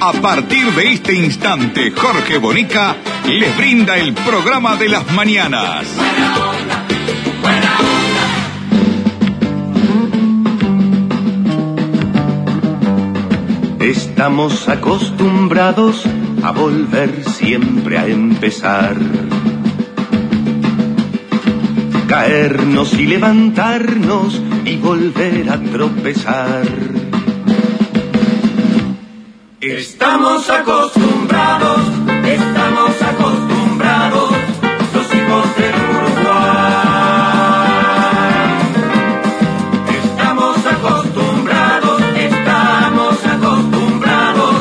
A partir de este instante, Jorge Bonica les brinda el programa de las mañanas. Estamos acostumbrados a volver siempre a empezar. Caernos y levantarnos y volver a tropezar. Estamos acostumbrados, estamos acostumbrados, los hijos del Uruguay. Estamos acostumbrados, estamos acostumbrados,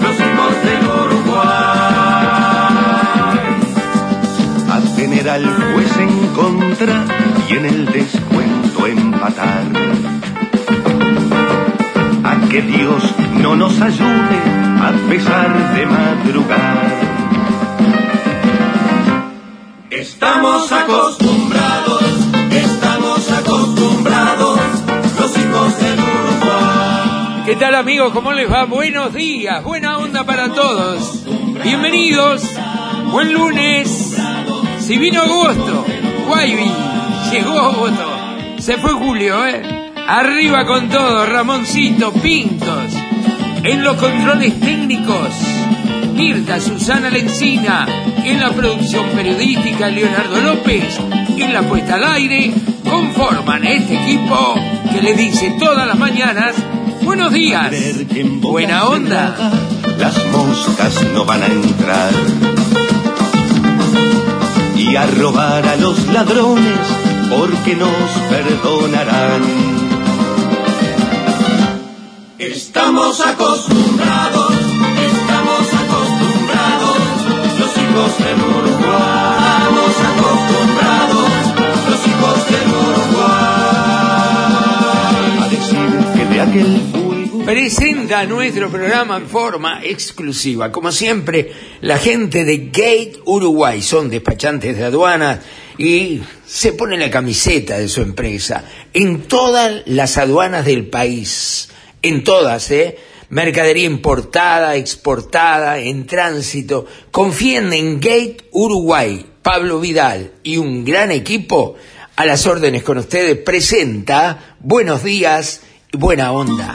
los hijos del Uruguay. Al juez en contra y en el descuento empatar. A que Dios no nos ayude a pesar de madrugar. Estamos acostumbrados, estamos acostumbrados, los hijos del Uruguay. ¿Qué tal amigos? ¿Cómo les va? Buenos días, buena onda para todos. Bienvenidos, buen lunes. Si vino agosto, Guaybi, llegó agosto. Se fue Julio, ¿eh? Arriba con todo, Ramoncito, Pintos. En los controles técnicos, Mirta Susana Lencina. En la producción periodística, Leonardo López. En la puesta al aire, conforman este equipo que le dice todas las mañanas, buenos días, buena onda. Las moscas no van a entrar. Y a robar a los ladrones porque nos perdonarán. Estamos acostumbrados, estamos acostumbrados, los hijos del Uruguay. Estamos acostumbrados, los hijos del Uruguay. A decir que de aquel Presenta nuestro programa en forma exclusiva. Como siempre, la gente de Gate Uruguay son despachantes de aduanas y se ponen la camiseta de su empresa en todas las aduanas del país. En todas, ¿eh? Mercadería importada, exportada, en tránsito. Confíen en Gate Uruguay. Pablo Vidal y un gran equipo a las órdenes con ustedes presenta Buenos días y buena onda.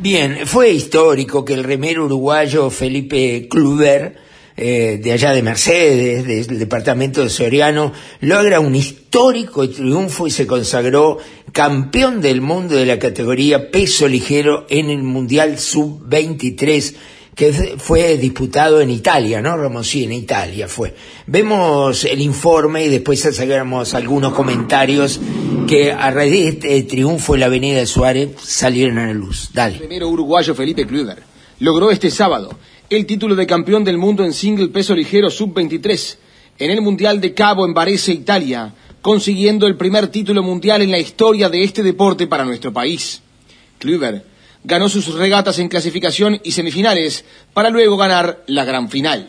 Bien, fue histórico que el remero uruguayo Felipe Kluber, eh, de allá de Mercedes, del departamento de Soriano, logra un histórico triunfo y se consagró campeón del mundo de la categoría peso ligero en el Mundial Sub-23 que fue disputado en Italia, ¿no, Ramón? Sí, en Italia fue. Vemos el informe y después hacemos algunos comentarios que a raíz de este triunfo en la Avenida de Suárez salieron a la luz. Dale. El primero uruguayo Felipe Kluber logró este sábado el título de campeón del mundo en single peso ligero sub-23 en el Mundial de Cabo en Varese, Italia, consiguiendo el primer título mundial en la historia de este deporte para nuestro país. Kluber ganó sus regatas en clasificación y semifinales para luego ganar la gran final.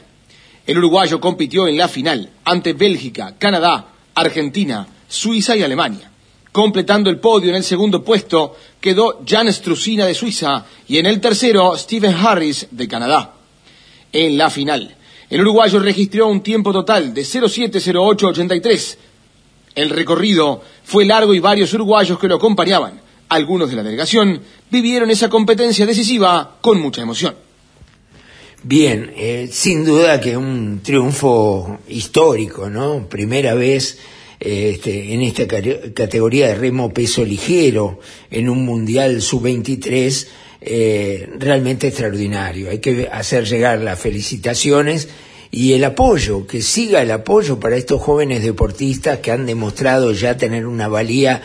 El uruguayo compitió en la final ante Bélgica, Canadá, Argentina, Suiza y Alemania. Completando el podio en el segundo puesto quedó Jan Strusina de Suiza y en el tercero Stephen Harris de Canadá. En la final, el uruguayo registró un tiempo total de 070883. El recorrido fue largo y varios uruguayos que lo acompañaban, algunos de la delegación, vivieron esa competencia decisiva con mucha emoción. Bien, eh, sin duda que un triunfo histórico, ¿no? Primera vez este, en esta categoría de remo peso ligero en un Mundial Sub-23 eh, realmente extraordinario. Hay que hacer llegar las felicitaciones y el apoyo, que siga el apoyo para estos jóvenes deportistas que han demostrado ya tener una valía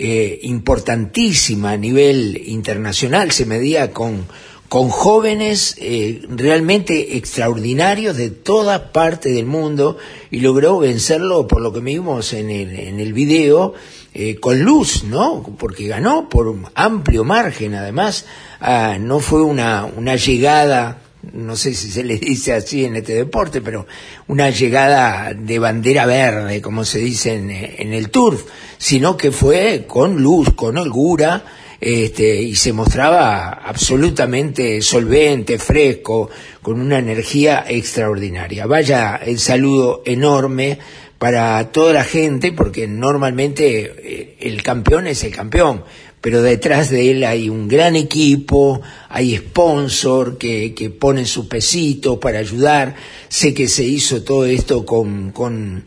eh, importantísima a nivel internacional, se medía con, con jóvenes eh, realmente extraordinarios de toda parte del mundo y logró vencerlo por lo que vimos en el, en el video eh, con luz, ¿no? Porque ganó por un amplio margen, además ah, no fue una, una llegada no sé si se le dice así en este deporte, pero una llegada de bandera verde, como se dice en, el turf, sino que fue con luz, con holgura, este, y se mostraba absolutamente solvente, fresco, con una energía extraordinaria. Vaya el saludo enorme para toda la gente, porque normalmente eh, el campeón es el campeón, pero detrás de él hay un gran equipo, hay sponsor que, que ponen su pesito para ayudar. Sé que se hizo todo esto con, con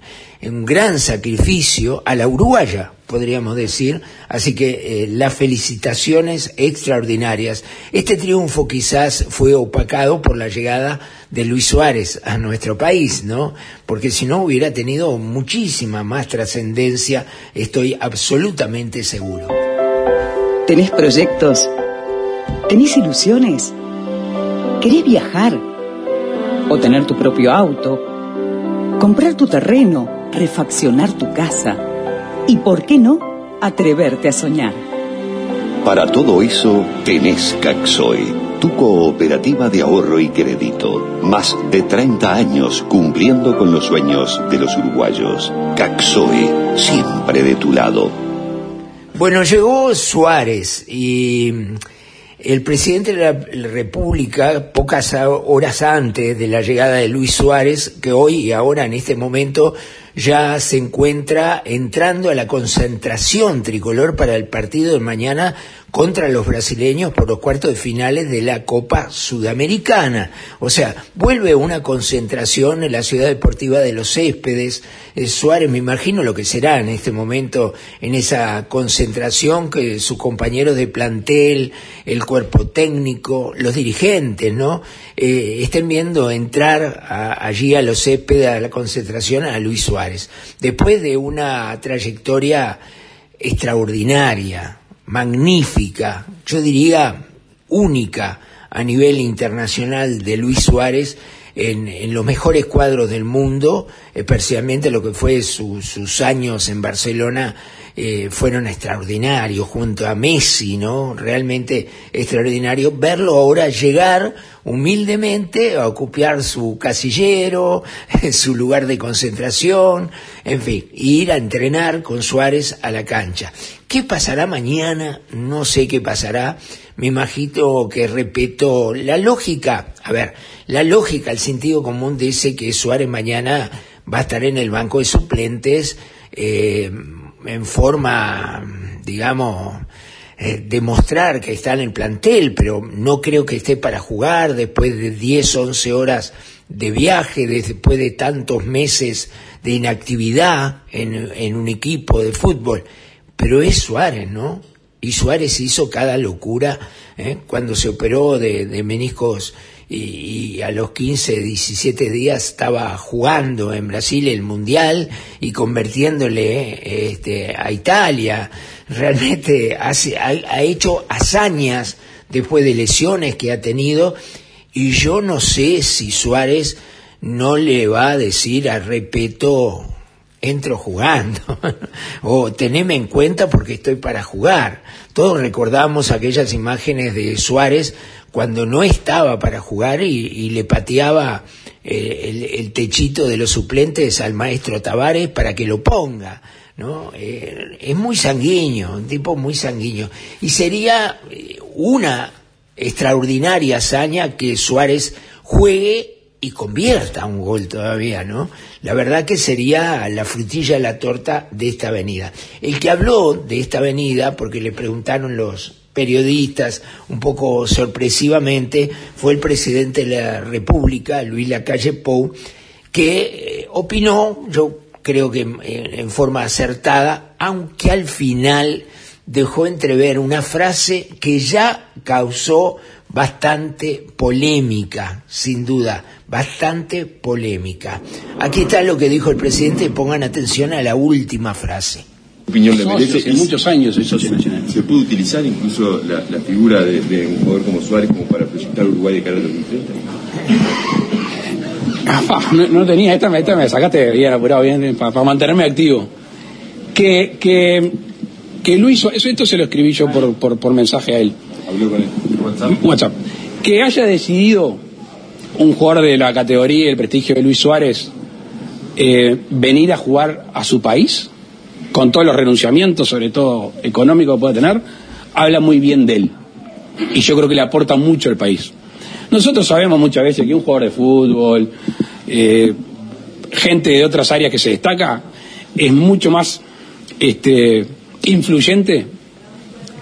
un gran sacrificio a la uruguaya, podríamos decir. Así que eh, las felicitaciones extraordinarias. Este triunfo quizás fue opacado por la llegada de Luis Suárez a nuestro país, ¿no? Porque si no hubiera tenido muchísima más trascendencia, estoy absolutamente seguro. ¿Tenés proyectos? ¿Tenés ilusiones? ¿Querés viajar? ¿O tener tu propio auto? ¿Comprar tu terreno? ¿Refaccionar tu casa? ¿Y por qué no atreverte a soñar? Para todo eso tenés Caxoe, tu cooperativa de ahorro y crédito. Más de 30 años cumpliendo con los sueños de los uruguayos. Caxoe, siempre de tu lado. Bueno, llegó Suárez y el presidente de la República, pocas horas antes de la llegada de Luis Suárez, que hoy y ahora en este momento ya se encuentra entrando a la concentración tricolor para el partido de mañana contra los brasileños por los cuartos de finales de la Copa Sudamericana. O sea, vuelve una concentración en la ciudad deportiva de los céspedes. Eh, Suárez, me imagino lo que será en este momento en esa concentración que sus compañeros de plantel, el cuerpo técnico, los dirigentes, ¿no? Eh, estén viendo entrar allí a los céspedes, a la concentración, a Luis Suárez. Después de una trayectoria extraordinaria, magnífica, yo diría única a nivel internacional de Luis Suárez en, los mejores cuadros del mundo, especialmente lo que fue sus años en Barcelona eh, fueron extraordinarios junto a Messi, ¿no? Realmente extraordinario verlo ahora llegar humildemente a ocupar su casillero, su lugar de concentración, en fin, ir a entrenar con Suárez a la cancha. ¿Qué pasará mañana? No sé qué pasará. Me imagino que repito la lógica. A ver, la lógica, el sentido común dice que Suárez mañana va a estar en el banco de suplentes eh, en forma, digamos, eh, demostrar que está en el plantel, pero no creo que esté para jugar después de 10, 11 horas de viaje, después de tantos meses de inactividad en un equipo de fútbol pero es Suárez, ¿no? Y Suárez hizo cada locura ¿eh? cuando se operó de, meniscos y, a los 15, 17 días estaba jugando en Brasil el Mundial y convirtiéndole este, a Italia. Realmente hace, ha, ha hecho hazañas después de lesiones que ha tenido y yo no sé si Suárez no le va a decir a Repeto entro jugando, o teneme en cuenta porque estoy para jugar. Todos recordamos aquellas imágenes de Suárez cuando no estaba para jugar y, le pateaba eh, el, techito de los suplentes al maestro Tavares para que lo ponga. ¿no? Eh, es muy sanguíneo, un tipo muy sanguíneo. Y sería eh, una extraordinaria hazaña que Suárez juegue y convierta un gol todavía, ¿no? La verdad que sería la frutilla de la torta de esta avenida. El que habló de esta avenida, porque le preguntaron los periodistas un poco sorpresivamente, fue el presidente de la República, Luis Lacalle Pou, que eh, opinó, yo creo que en, forma acertada, aunque al final dejó entrever una frase que ya causó bastante polémica, sin duda, bastante polémica. Aquí está lo que dijo el presidente, pongan atención a la última frase. Opinión de merece. muchos años socio nacional. ¿Se puede utilizar incluso la, figura de, un jugador como Suárez como para proyectar Uruguay de cara al 2030? no, no, tenía, esta, esta me sacaste bien apurado, bien, para, mantenerme activo. Que, que, que Luis, eso, esto se lo escribí yo por, por, por mensaje a él. ¿Habló con él? ¿WhatsApp? WhatsApp. Que haya decidido un jugador de la categoría y el prestigio de Luis Suárez eh, venir a jugar a su país, con todos los renunciamientos, sobre todo económicos que puede tener, habla muy bien de él. Y yo creo que le aporta mucho al país. Nosotros sabemos muchas veces que un jugador de fútbol, eh, gente de otras áreas que se destaca, es mucho más este, influyente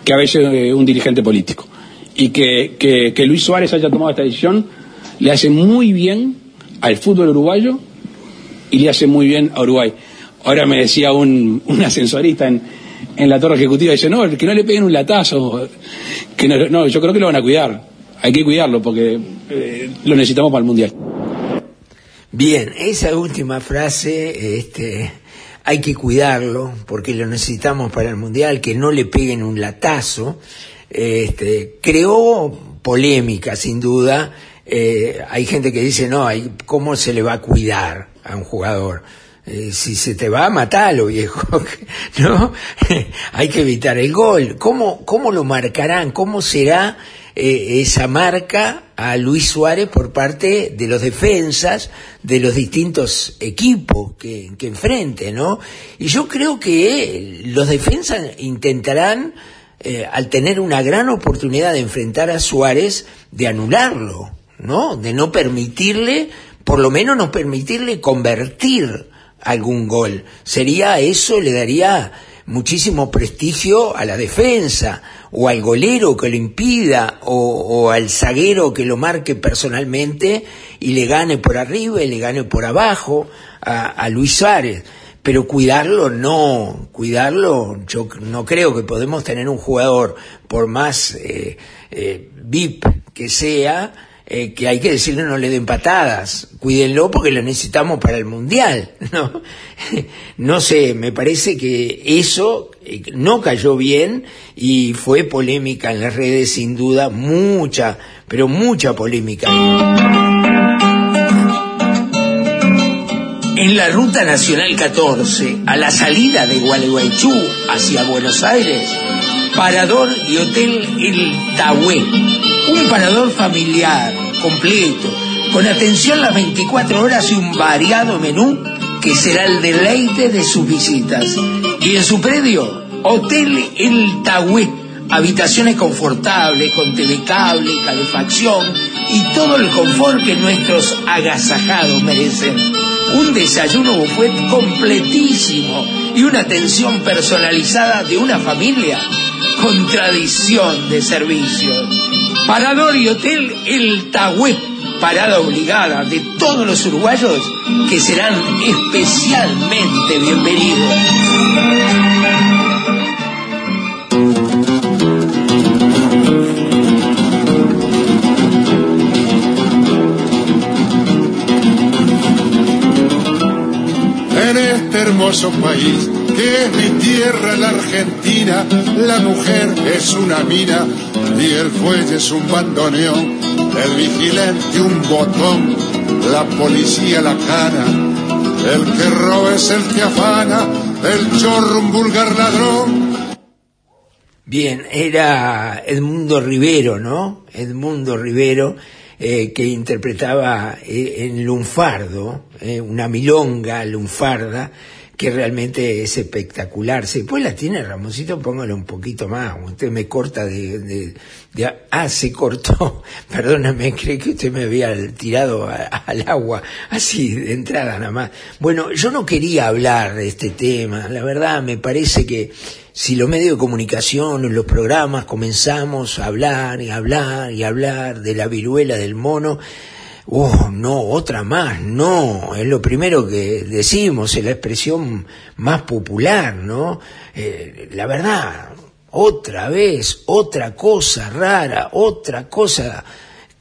que a veces eh, un dirigente político. Y que, que, Luis Suárez haya tomado esta decisión le hace muy bien al fútbol uruguayo y le hace muy bien a Uruguay. Ahora me decía un, un ascensorista en, en la torre ejecutiva, dice, no, que no le peguen un latazo, que no, yo creo que lo van a cuidar hay que cuidarlo porque eh, lo necesitamos para el Mundial. Bien, esa última frase, este, hay que cuidarlo porque lo necesitamos para el Mundial, que no le peguen un latazo, este, creó polémica sin duda. Eh, hay gente que dice, no, hay, ¿cómo se le va a cuidar a un jugador? Eh, si se te va, matalo, viejo, ¿no? hay que evitar el gol. ¿Cómo, cómo lo marcarán? ¿Cómo será eh, esa marca a Luis Suárez por parte de los defensas de los distintos equipos que, que enfrente, ¿no? Y yo creo que los defensas intentarán, eh, al tener una gran oportunidad de enfrentar a Suárez, de anularlo, ¿no? De no permitirle, por lo menos no permitirle convertir algún gol. Sería eso, le daría muchísimo prestigio a la defensa, o al golero que lo impida, o, al zaguero que lo marque personalmente y le gane por arriba y le gane por abajo a, Luis Suárez. Pero cuidarlo no, cuidarlo, yo no creo que podemos tener un jugador, por más eh, eh, VIP que sea, eh, que hay que decirle no le den patadas, cuídenlo porque lo necesitamos para el mundial, ¿no? no sé, me parece que eso eh, no cayó bien y fue polémica en las redes sin duda, mucha, pero mucha polémica. En la Ruta Nacional 14, a la salida de Gualeguaychú hacia Buenos Aires, Parador y Hotel El Tahué. Un parador familiar, completo, con atención las 24 horas y un variado menú que será el deleite de sus visitas. Y en su predio, Hotel El Tahué. Habitaciones confortables, con telecable, calefacción y todo el confort que nuestros agasajados merecen. Un desayuno buffet completísimo y una atención personalizada de una familia con tradición de servicio. Parador y Hotel El Tahué, parada obligada de todos los uruguayos que serán especialmente bienvenidos. En este hermoso país es mi tierra la Argentina, la mujer es una mina y el fuelle es un bandoneón, el vigilante un botón, la policía la cana, el que roba es el que afana, el chorro un vulgar ladrón. Bien, era Edmundo Rivero, ¿no? Edmundo Rivero, eh, que interpretaba eh, en Lunfardo, eh, una milonga lunfarda, que realmente es espectacular. Si pues la tiene Ramosito, póngalo un poquito más. Usted me corta de, de, ah, se cortó. Perdóname, cree que usted me había tirado al agua, así de entrada nada más. Bueno, yo no quería hablar de este tema. La verdad, me parece que si los medios de comunicación, los programas comenzamos a hablar y hablar y hablar de la viruela del mono, oh, no, otra más, no, es lo primero que decimos, es la expresión más popular, ¿no? Eh, la verdad, otra vez, otra cosa rara, otra cosa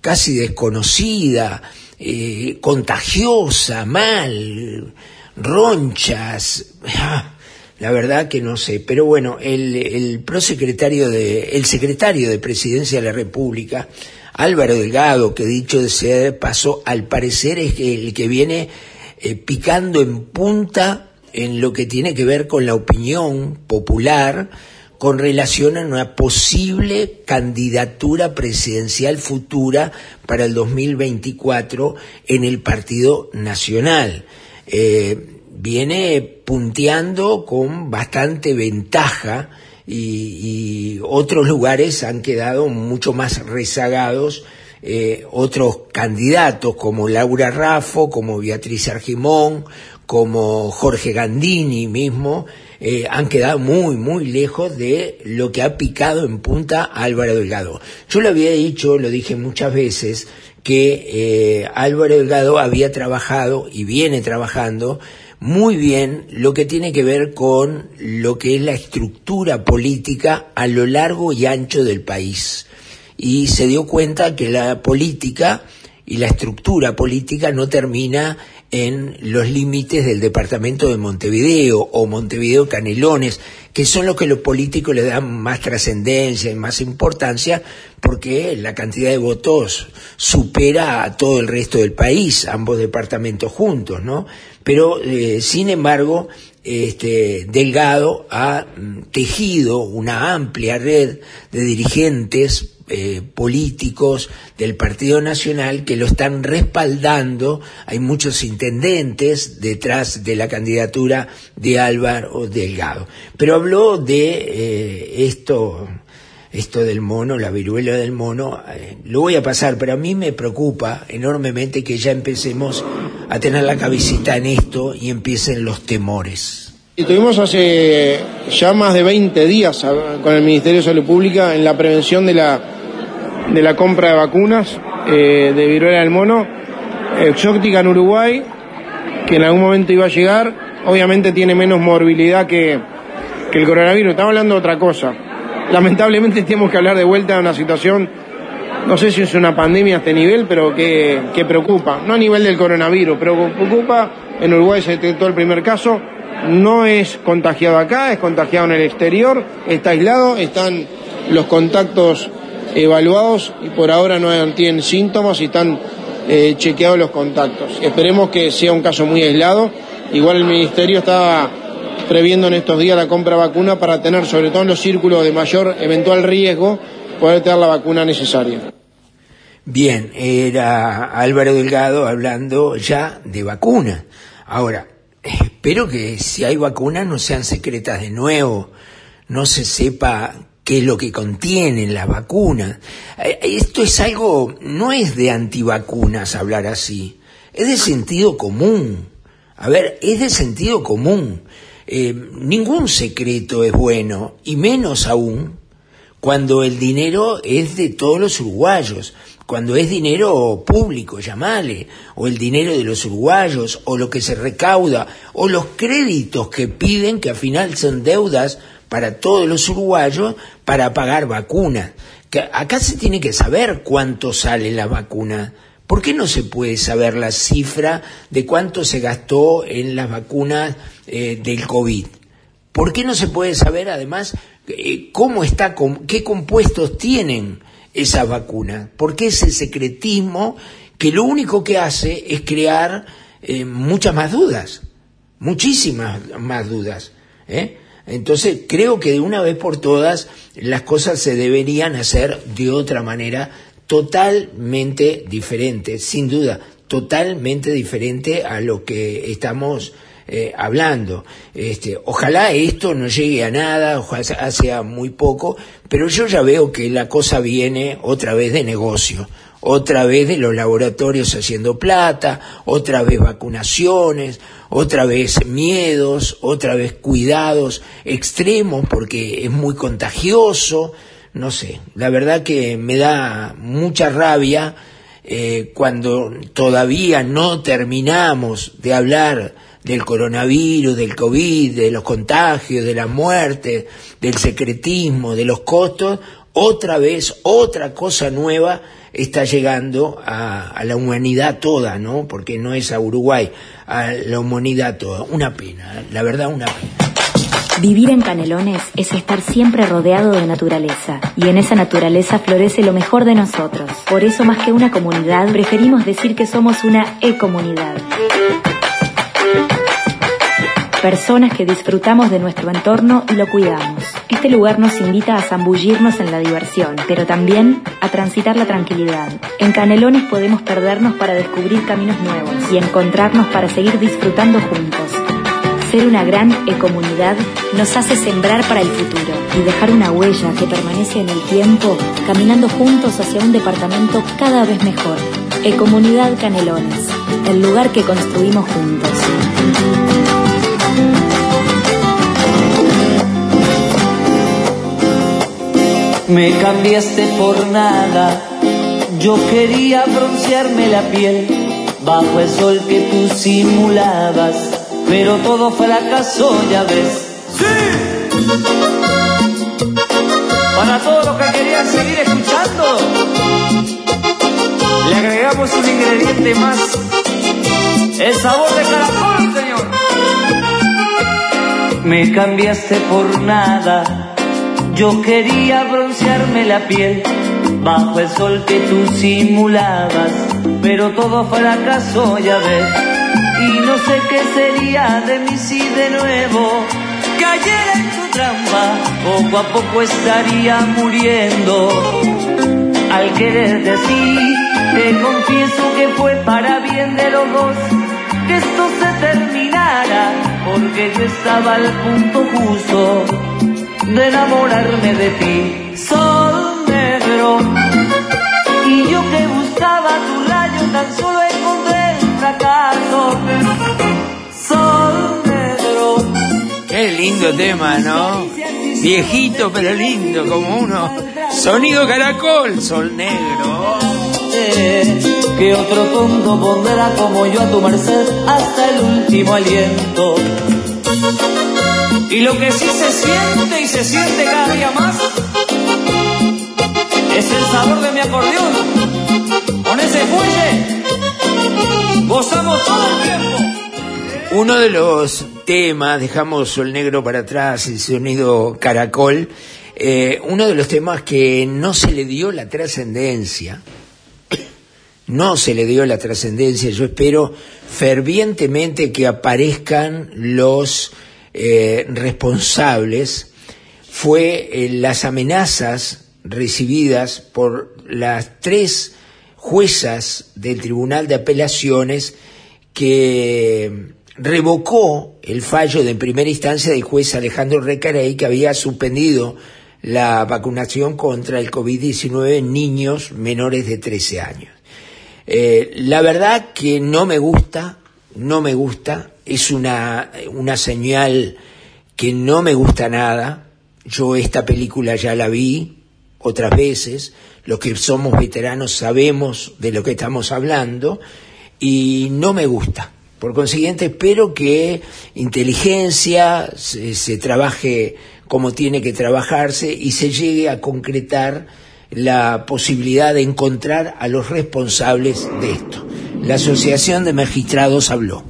casi desconocida, eh, contagiosa, mal, ronchas. Ah, la verdad que no sé, pero bueno, el, el prosecretario de, el secretario de Presidencia de la República, Álvaro Delgado, que dicho sea de paso, al parecer es el que viene eh, picando en punta en lo que tiene que ver con la opinión popular con relación a una posible candidatura presidencial futura para el 2024 en el Partido Nacional. Eh, viene punteando con bastante ventaja y, otros lugares han quedado mucho más rezagados. Eh, otros candidatos como Laura Raffo, como Beatriz Argimón, como Jorge Gandini mismo, eh, han quedado muy, muy lejos de lo que ha picado en punta Álvaro Delgado. Yo lo había dicho, lo dije muchas veces, que eh, Álvaro Delgado había trabajado y viene trabajando muy bien lo que tiene que ver con lo que es la estructura política a lo largo y ancho del país. Y se dio cuenta que la política y la estructura política no termina en los límites del departamento de Montevideo o Montevideo Canelones, que son los que los políticos le dan más trascendencia y más importancia, porque la cantidad de votos supera a todo el resto del país, ambos departamentos juntos, ¿no? Pero, eh, sin embargo, este, Delgado ha mm, tejido una amplia red de dirigentes eh, políticos del Partido Nacional que lo están respaldando. Hay muchos intendentes detrás de la candidatura de Álvaro Delgado. Pero habló de eh, esto esto del mono, la viruela del mono, eh, lo voy a pasar, pero a mí me preocupa enormemente que ya empecemos a tener la cabecita en esto y empiecen los temores. Y tuvimos hace ya más de 20 días con el Ministerio de Salud Pública en la prevención de la, de la compra de vacunas eh, de viruela del mono, exótica en Uruguay, que en algún momento iba a llegar, obviamente tiene menos morbilidad que, que el coronavirus, estamos hablando de otra cosa lamentablemente tenemos que hablar de vuelta de una situación, no sé si es una pandemia a este nivel, pero que, preocupa, no a nivel del coronavirus, pero preocupa, en Uruguay se detectó el primer caso, no es contagiado acá, es contagiado en el exterior, está aislado, están los contactos evaluados y por ahora no tienen síntomas y están eh, chequeados los contactos. Esperemos que sea un caso muy aislado. Igual el Ministerio está previendo en estos días la compra de vacuna para tener, sobre todo en los círculos de mayor eventual riesgo, poder tener la vacuna necesaria. Bien, era Álvaro Delgado hablando ya de vacuna. Ahora, espero que si hay vacunas no sean secretas de nuevo, no se sepa qué es lo que contienen las vacunas. Eh, esto es algo, no es de antivacunas hablar así, es de sentido común. A ver, es de sentido común. Eh, ningún secreto es bueno, y menos aún cuando el dinero es de todos los uruguayos, cuando es dinero público, llamale, o el dinero de los uruguayos, o lo que se recauda, o los créditos que piden, que al final son deudas para todos los uruguayos, para pagar vacunas. Acá se tiene que saber cuánto sale la vacuna. ¿Por qué no se puede saber la cifra de cuánto se gastó en las vacunas eh, del COVID. ¿Por qué no se puede saber además eh, cómo está, qué compuestos tienen esas vacunas? ¿Por qué ese secretismo que lo único que hace es crear eh, muchas más dudas, muchísimas más dudas? Entonces creo que de una vez por todas las cosas se deberían hacer de otra manera totalmente diferente, sin duda, totalmente diferente a lo que estamos eh, hablando. Este, ojalá esto no llegue a nada, ojalá sea muy poco, pero yo ya veo que la cosa viene otra vez de negocio, otra vez de los laboratorios haciendo plata, otra vez vacunaciones, otra vez miedos, otra vez cuidados extremos porque es muy contagioso, no sé, la verdad que me da mucha rabia eh, cuando todavía no terminamos de hablar del coronavirus, del COVID, de los contagios, de la muerte, del secretismo, de los costos, otra vez, otra cosa nueva está llegando a, a, la humanidad toda, ¿no? Porque no es a Uruguay, a la humanidad toda. Una pena, la verdad, una pena. Vivir en Canelones es estar siempre rodeado de naturaleza, y en esa naturaleza florece lo mejor de nosotros. Por eso, más que una comunidad, preferimos decir que somos una e-comunidad personas que disfrutamos de nuestro entorno y lo cuidamos. Este lugar nos invita a zambullirnos en la diversión, pero también a transitar la tranquilidad. En Canelones podemos perdernos para descubrir caminos nuevos y encontrarnos para seguir disfrutando juntos. Ser una gran ecomunidad nos hace sembrar para el futuro y dejar una huella que permanece en el tiempo, caminando juntos hacia un departamento cada vez mejor. Ecomunidad Canelones, el lugar que construimos juntos. Me cambiaste por nada, yo quería broncearme la piel bajo el sol que tú simulabas, pero todo fracasó, ya ves. ¡Sí! Para todos los que querían seguir escuchando, le agregamos un ingrediente más, el sabor de caracol, señor. Me cambiaste por nada yo quería broncearme la piel bajo el sol que tú simulabas, pero todo fracasó, ya ves. Y no sé qué sería de mí si de nuevo cayera en tu trampa, poco a poco estaría muriendo. Al querer decir, te confieso que fue para bien de los dos que esto se terminara, porque yo estaba al punto justo de enamorarme de ti, sol negro. Y yo que buscaba tu rayo, tan solo. Sol negro. Qué lindo tema, ¿no? Viejito pero lindo, como uno. Sonido caracol, sol negro. Que otro tonto pondrá como yo a tu merced hasta el último aliento. Y lo que sí se siente y se siente cada día más es el sabor de mi acordeón. Con ese fuelle gozamos todo el tiempo. Uno de los temas, dejamos el negro para atrás, el sonido caracol, eh, uno de los temas que no se le dio la trascendencia, no se le dio la trascendencia, yo espero fervientemente que aparezcan los eh, responsables fue eh, las amenazas recibidas por las tres juezas del Tribunal de Apelaciones que revocó el fallo de primera instancia del juez Alejandro Recarey que había suspendido la vacunación contra el COVID-19 en niños menores de 13 años. Eh, la verdad que no me gusta, no me gusta, es una, una señal que no me gusta nada. Yo esta película ya la vi otras veces, los que somos veteranos sabemos de lo que estamos hablando y no me gusta. Por consiguiente, espero que inteligencia se, se, trabaje como tiene que trabajarse y se llegue a concretar la posibilidad de encontrar a los responsables de esto. La Asociación de Magistrados habló.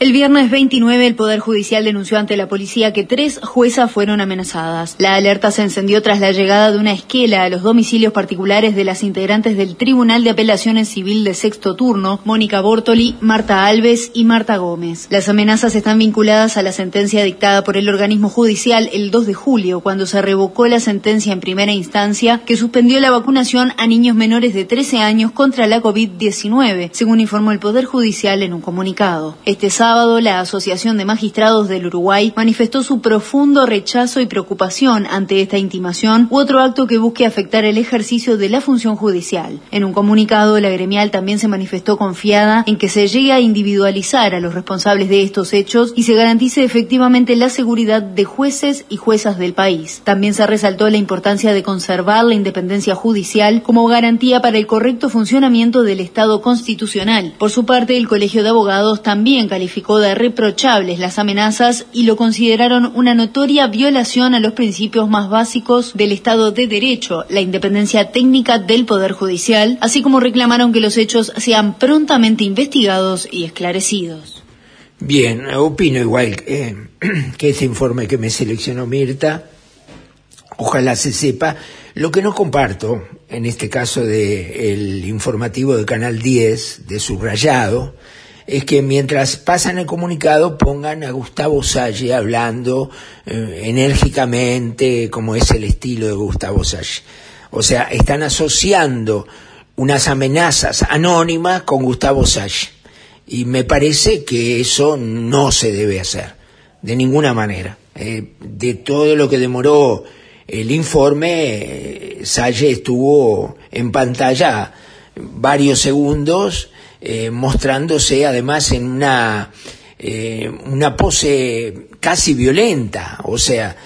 El viernes 29 el Poder Judicial denunció ante la policía que tres juezas fueron amenazadas. La alerta se encendió tras la llegada de una esquela a los domicilios particulares de las integrantes del Tribunal de Apelaciones Civil de sexto turno, Mónica Bortoli, Marta Alves y Marta Gómez. Las amenazas están vinculadas a la sentencia dictada por el organismo judicial el 2 de julio, cuando se revocó la sentencia en primera instancia que suspendió la vacunación a niños menores de 13 años contra la COVID-19, según informó el Poder Judicial en un comunicado. Este sábado sábado, la Asociación de Magistrados del Uruguay manifestó su profundo rechazo y preocupación ante esta intimación u otro acto que busque afectar el ejercicio de la función judicial. En un comunicado, la gremial también se manifestó confiada en que se llegue a individualizar a los responsables de estos hechos y se garantice efectivamente la seguridad de jueces y juezas del país. También se resaltó la importancia de conservar la independencia judicial como garantía para el correcto funcionamiento del Estado constitucional. Por su parte, el Colegio de Abogados también calificó de reprochables las amenazas y lo consideraron una notoria violación a los principios más básicos del Estado de Derecho, la independencia técnica del Poder Judicial, así como reclamaron que los hechos sean prontamente investigados y esclarecidos. Bien, opino igual que este informe que me seleccionó Mirta, ojalá se sepa. Lo que no comparto, en este caso del informativo de Canal 10, de Subrayado, es que mientras pasan el comunicado pongan a Gustavo Salle hablando eh, enérgicamente, como es el estilo de Gustavo Salle. O sea, están asociando unas amenazas anónimas con Gustavo Salle. Y me parece que eso no se debe hacer, de ninguna manera. Eh, de todo lo que demoró el informe, Salle estuvo en pantalla varios segundos, eh, mostrándose además en una, eh, una pose casi violenta, o sea,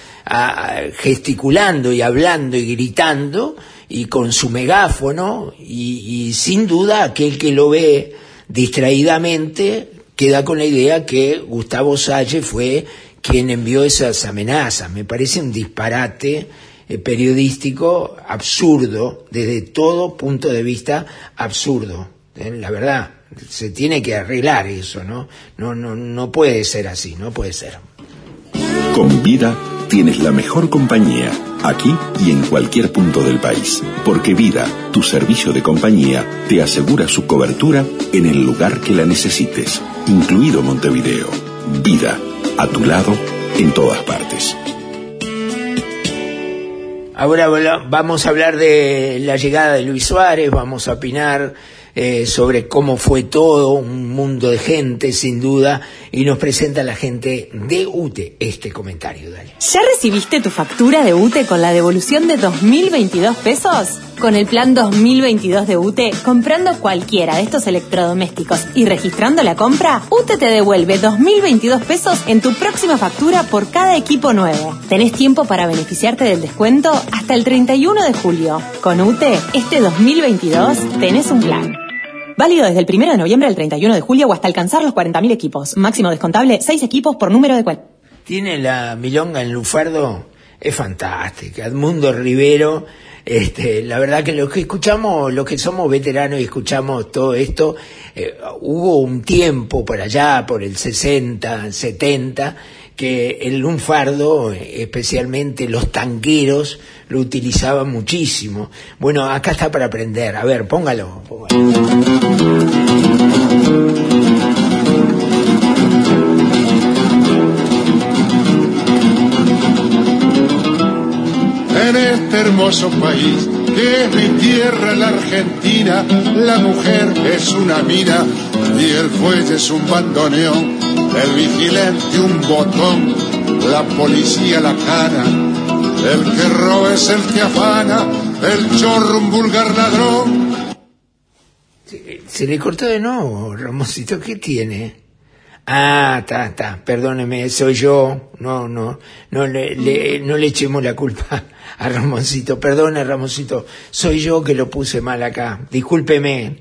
gesticulando y hablando y gritando y con su megáfono y, y sin duda aquel que lo ve distraídamente queda con la idea que Gustavo Salle fue quien envió esas amenazas. Me parece un disparate eh, periodístico absurdo, desde todo punto de vista absurdo. ¿Eh? La verdad, se tiene que arreglar eso, ¿no? No, no, no puede ser así, no puede ser. Con vida tienes la mejor compañía, aquí y en cualquier punto del país. Porque Vida, tu servicio de compañía, te asegura su cobertura en el lugar que la necesites, incluido Montevideo. Vida, a tu lado, en todas partes. Ahora vamos a hablar de la llegada de Luis Suárez, vamos a opinar eh, sobre cómo fue todo, un mundo de gente sin duda, y nos presenta la gente de UTE este comentario. Dale. ¿Ya recibiste tu factura de UTE con la devolución de 2.022 pesos? Con el plan 2022 de UTE, comprando cualquiera de estos electrodomésticos y registrando la compra, UTE te devuelve 2.022 pesos en tu próxima factura por cada equipo nuevo. Tenés tiempo para beneficiarte del descuento hasta el 31 de julio. Con UTE, este 2022 tenés un plan. Válido desde el 1 de noviembre al 31 de julio o hasta alcanzar los 40.000 equipos. Máximo descontable, 6 equipos por número de cuenta. Tiene la milonga en Lufardo, es fantástica. Edmundo Rivero, este, la verdad que los que escuchamos, los que somos veteranos y escuchamos todo esto, eh, hubo un tiempo por allá, por el 60, 70, que el lunfardo, especialmente los tanqueros, lo utilizaban muchísimo. Bueno, acá está para aprender. A ver, póngalo. En este hermoso país que es mi tierra, la Argentina, la mujer es una mina y el fuelle es un bandoneón, el vigilante un botón, la policía la cana, el que roba es el que afana, el chorro un vulgar ladrón. Se, le cortó de nuevo, Ramoncito, ¿qué tiene? Ah, está, está, perdóneme, soy yo. No, no, no le, no le echemos la culpa a Ramoncito. Perdone, Ramoncito, soy yo que lo puse mal acá. Discúlpeme,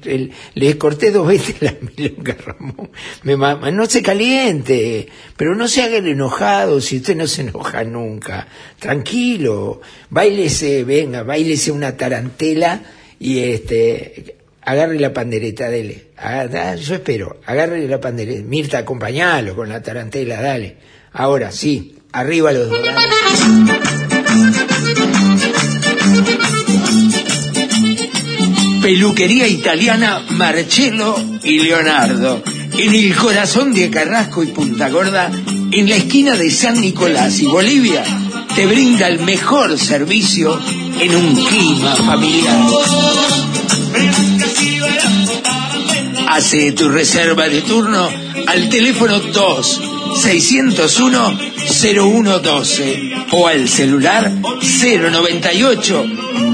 le corté dos veces la milonga, Ramón. Me, no se caliente, pero no se haga el enojado si usted no se enoja nunca. Tranquilo, bailese, venga, bailese una tarantela y este, agarre la pandereta, dele. Ah, yo espero, agarre la pandereta. Mirta, acompañalo con la tarantela, dale. Ahora, sí, arriba los dos. Peluquería italiana Marcello y Leonardo. En el corazón de Carrasco y Punta Gorda, en la esquina de San Nicolás y Bolivia, te brinda el mejor servicio en un clima familiar. Hace tu reserva de turno al teléfono 2 601 0112 o al celular 098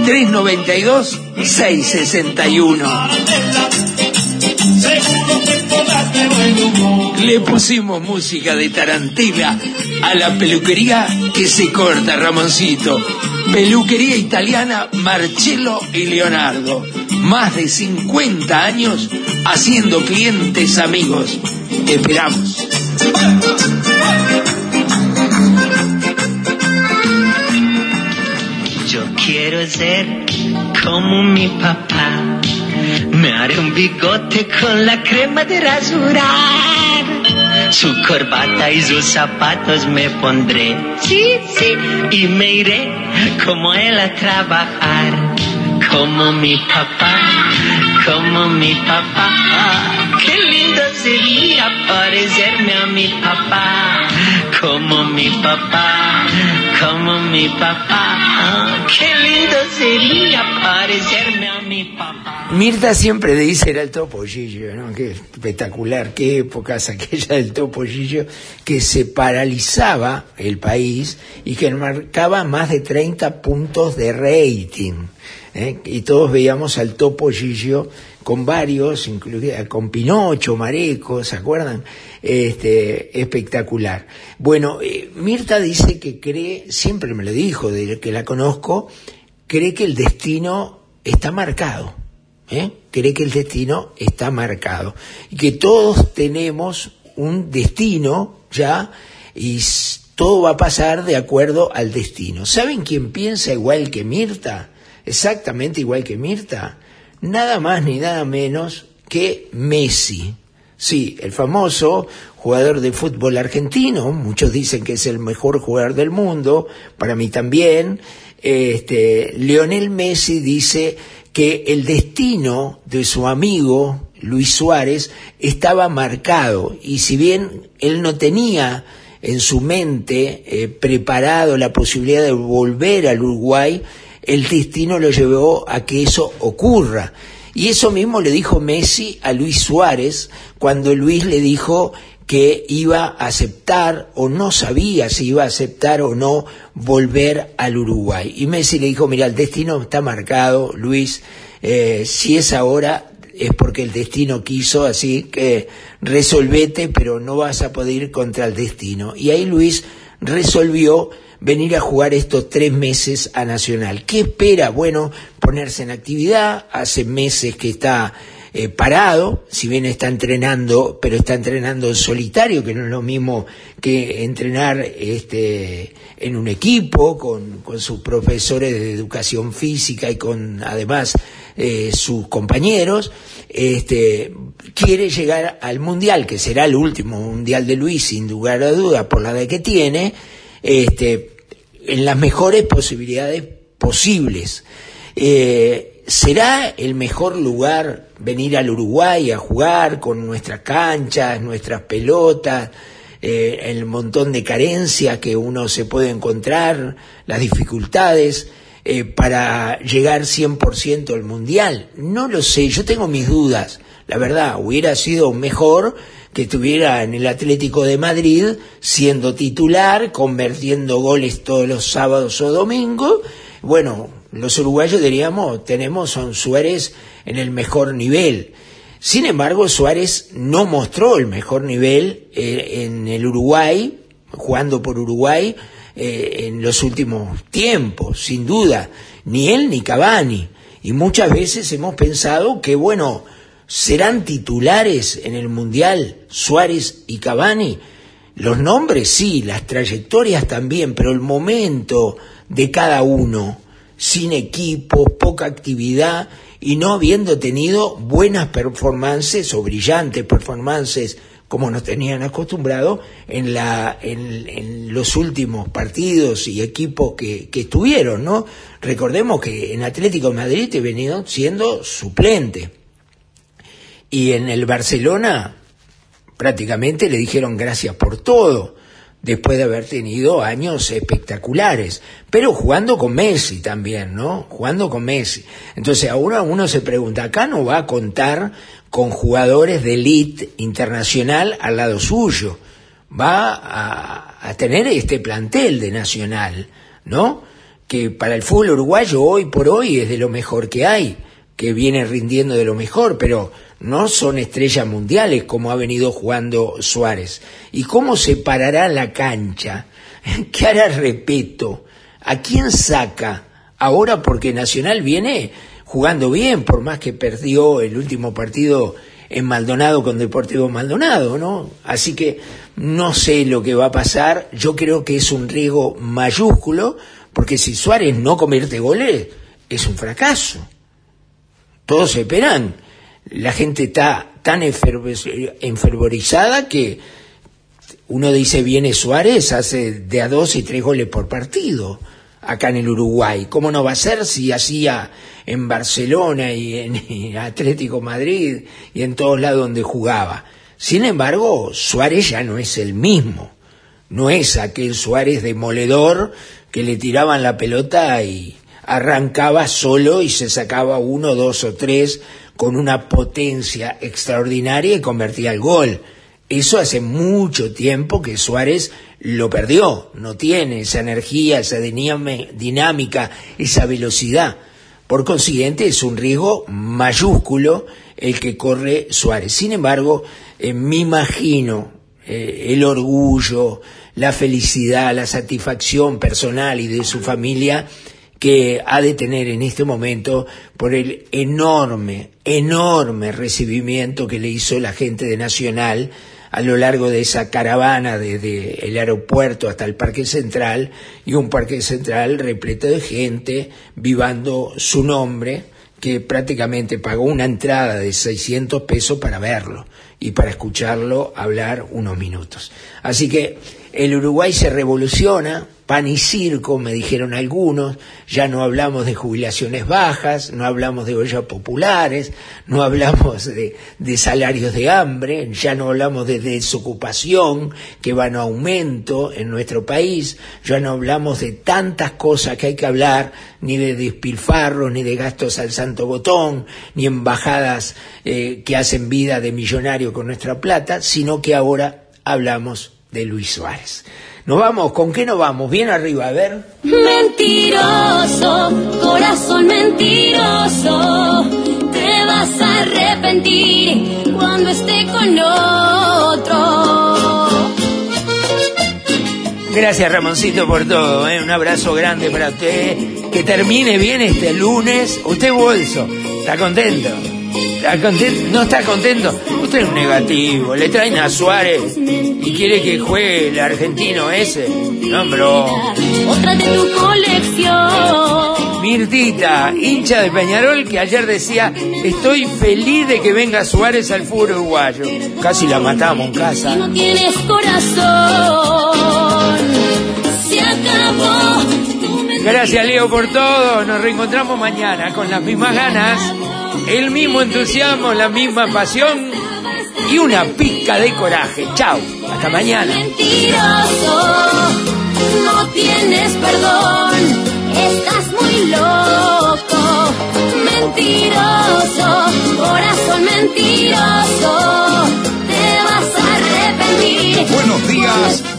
392 661. Le pusimos música de tarantela a la peluquería que se corta, Ramoncito. Peluquería italiana Marcello y Leonardo. Más de 50 años haciendo clientes amigos. Te esperamos. Yo quiero ser como mi papá. Me haré un bigote con la crema de rasurar. Su corbata y sus zapatos me pondré. Sí, sí. Y me iré como él a trabajar. Como mi papá, como mi papá. Qué lindo sería parecerme a mi papá. Como mi papá, como mi papá. Qué lindo sería parecerme a mi papá. Mirta siempre dice era el topollillo, ¿no? Qué espectacular, qué épocas aquella del topollillo que se paralizaba el país y que marcaba más de 30 puntos de rating. ¿Eh? Y todos veíamos al topollillo con varios, incluida con Pinocho, Mareco, ¿se acuerdan? Este, espectacular. Bueno, eh, Mirta dice que cree, siempre me lo dijo, desde que la conozco, cree que el destino está marcado. ¿eh? Cree que el destino está marcado. Y que todos tenemos un destino ya y todo va a pasar de acuerdo al destino. ¿Saben quién piensa igual que Mirta? Exactamente igual que Mirta. Nada más ni nada menos que Messi. Sí, el famoso jugador de fútbol argentino, muchos dicen que es el mejor jugador del mundo, para mí también. Este, Leonel Messi dice que el destino de su amigo Luis Suárez estaba marcado y si bien él no tenía en su mente eh, preparado la posibilidad de volver al Uruguay, el destino lo llevó a que eso ocurra. Y eso mismo le dijo Messi a Luis Suárez cuando Luis le dijo que iba a aceptar o no sabía si iba a aceptar o no volver al Uruguay. Y Messi le dijo, mira, el destino está marcado, Luis, eh, si es ahora es porque el destino quiso, así que resolvete, pero no vas a poder ir contra el destino. Y ahí Luis resolvió venir a jugar estos tres meses a Nacional. ¿Qué espera? Bueno, ponerse en actividad, hace meses que está eh, parado, si bien está entrenando, pero está entrenando en solitario, que no es lo mismo que entrenar este, en un equipo, con, con sus profesores de educación física y con además eh, sus compañeros, este, quiere llegar al Mundial, que será el último Mundial de Luis, sin lugar a duda, por la edad que tiene, este, en las mejores posibilidades posibles. Eh, ¿Será el mejor lugar venir al Uruguay a jugar con nuestras canchas, nuestras pelotas, eh, el montón de carencias que uno se puede encontrar, las dificultades eh, para llegar 100% al Mundial? No lo sé, yo tengo mis dudas. La verdad, hubiera sido mejor que estuviera en el Atlético de Madrid siendo titular, convirtiendo goles todos los sábados o domingos. Bueno, los uruguayos diríamos, tenemos a Suárez en el mejor nivel. Sin embargo, Suárez no mostró el mejor nivel eh, en el Uruguay, jugando por Uruguay, eh, en los últimos tiempos, sin duda. Ni él ni Cavani. Y muchas veces hemos pensado que, bueno, ¿serán titulares en el Mundial Suárez y Cavani? Los nombres sí, las trayectorias también, pero el momento de cada uno, sin equipos, poca actividad y no habiendo tenido buenas performances o brillantes performances como nos tenían acostumbrado en, la, en los últimos partidos y equipos que, que estuvieron, ¿no? Recordemos que en Atlético de Madrid he venido siendo suplente. Y en el Barcelona prácticamente le dijeron gracias por todo, después de haber tenido años espectaculares, pero jugando con Messi también, ¿no? Jugando con Messi. Entonces ahora uno se pregunta, acá no va a contar con jugadores de elite internacional al lado suyo. Va a, a tener este plantel de Nacional, ¿no? Que para el fútbol uruguayo hoy por hoy es de lo mejor que hay, que viene rindiendo de lo mejor, pero no son estrellas mundiales como ha venido jugando Suárez. ¿Y cómo se parará la cancha? ¿Qué hará Repeto? ¿A quién saca? Ahora porque Nacional viene jugando bien, por más que perdió el último partido en Maldonado con Deportivo Maldonado, ¿no? Así que no sé lo que va a pasar, yo creo que es un riesgo mayúsculo, porque si Suárez no convierte goles, es un fracaso. Todos esperan, la gente está tan enfervorizada que uno dice viene Suárez, hace de a dos y tres goles por partido acá en el Uruguay. ¿Cómo no va a ser si hacía en Barcelona y en Atlético Madrid y en todos lados donde jugaba? Sin embargo, Suárez ya no es el mismo. No es aquel Suárez demoledor que le tiraban la pelota y arrancaba solo y se sacaba uno, dos o tres con una potencia extraordinaria y convertía el gol. Eso hace mucho tiempo que Suárez lo perdió, no tiene esa energía, esa dinámica, esa velocidad. Por consiguiente, es un riesgo mayúsculo el que corre Suárez. Sin embargo, eh, me imagino eh, el orgullo, la felicidad, la satisfacción personal y de su familia que ha de tener en este momento por el enorme, enorme recibimiento que le hizo la gente de Nacional a lo largo de esa caravana desde el aeropuerto hasta el Parque Central y un Parque Central repleto de gente vivando su nombre que prácticamente pagó una entrada de 600 pesos para verlo y para escucharlo hablar unos minutos. Así que el Uruguay se revoluciona, pan y circo, me dijeron algunos, ya no hablamos de jubilaciones bajas, no hablamos de ollas populares, no hablamos de, de, salarios de hambre, ya no hablamos de desocupación que va en aumento en nuestro país, ya no hablamos de tantas cosas que hay que hablar, ni de despilfarros, ni de gastos al santo botón, ni embajadas eh, que hacen vida de millonario con nuestra plata, sino que ahora hablamos de Luis Suárez. Nos vamos, ¿con qué nos vamos? Bien arriba, a ver. Mentiroso, corazón mentiroso, te vas a arrepentir cuando esté con otro. Gracias Ramoncito por todo, ¿eh? un abrazo grande para usted, que termine bien este lunes. Usted bolso, ¿está contento? No está contento. Usted es un negativo. Le traen a Suárez y quiere que juegue el argentino ese. No, bro. Otra de tu colección. Mirtita, hincha de Peñarol, que ayer decía, estoy feliz de que venga Suárez al fútbol uruguayo. Casi la matamos en casa. no tienes corazón, se acabó. Gracias Leo por todo. Nos reencontramos mañana con las mismas ganas el mismo entusiasmo, la misma pasión y una pizca de coraje. Chao, hasta mañana. Mentiroso, no tienes perdón, estás muy loco. Mentiroso, corazón mentiroso, te vas a arrepentir. Buenos días